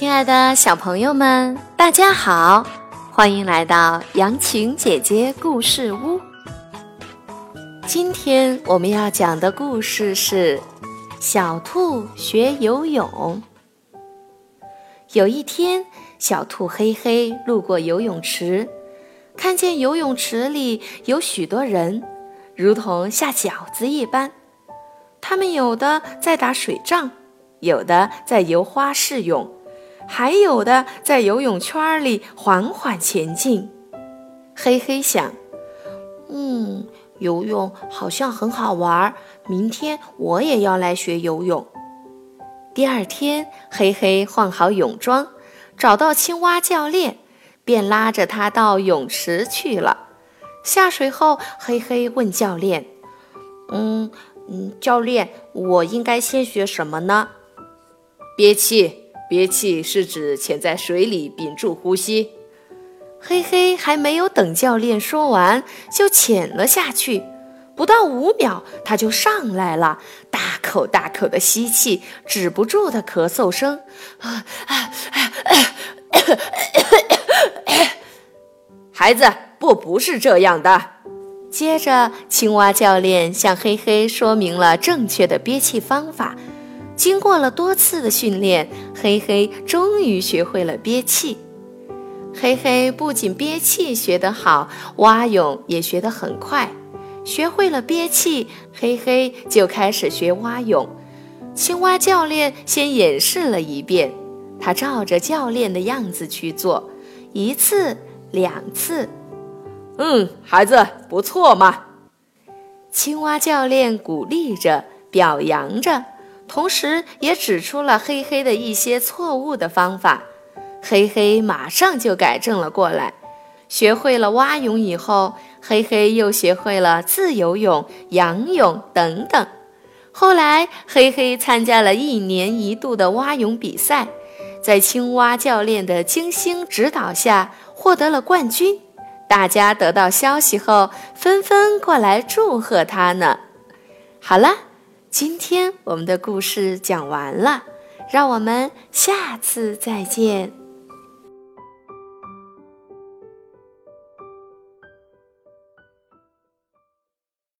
亲爱的小朋友们，大家好，欢迎来到杨晴姐姐故事屋。今天我们要讲的故事是《小兔学游泳》。有一天，小兔黑黑路过游泳池，看见游泳池里有许多人，如同下饺子一般。他们有的在打水仗，有的在游花式泳。还有的在游泳圈里缓缓前进，嘿嘿想：“嗯，游泳好像很好玩，明天我也要来学游泳。”第二天，嘿嘿换好泳装，找到青蛙教练，便拉着他到泳池去了。下水后，嘿嘿问教练：“嗯嗯，教练，我应该先学什么呢？”憋气。憋气是指潜在水里屏住呼吸。嘿嘿，还没有等教练说完，就潜了下去。不到五秒，他就上来了，大口大口的吸气，止不住的咳嗽声。孩子，不，不是这样的。接着，青蛙教练向嘿嘿说明了正确的憋气方法。经过了多次的训练，黑黑终于学会了憋气。黑黑不仅憋气学得好，蛙泳也学得很快。学会了憋气，黑黑就开始学蛙泳。青蛙教练先演示了一遍，他照着教练的样子去做，一次两次。嗯，孩子不错嘛。青蛙教练鼓励着，表扬着。同时，也指出了黑黑的一些错误的方法，黑黑马上就改正了过来。学会了蛙泳以后，黑黑又学会了自由泳、仰泳等等。后来，黑黑参加了一年一度的蛙泳比赛，在青蛙教练的精心指导下获得了冠军。大家得到消息后，纷纷过来祝贺他呢。好了。今天我们的故事讲完了，让我们下次再见。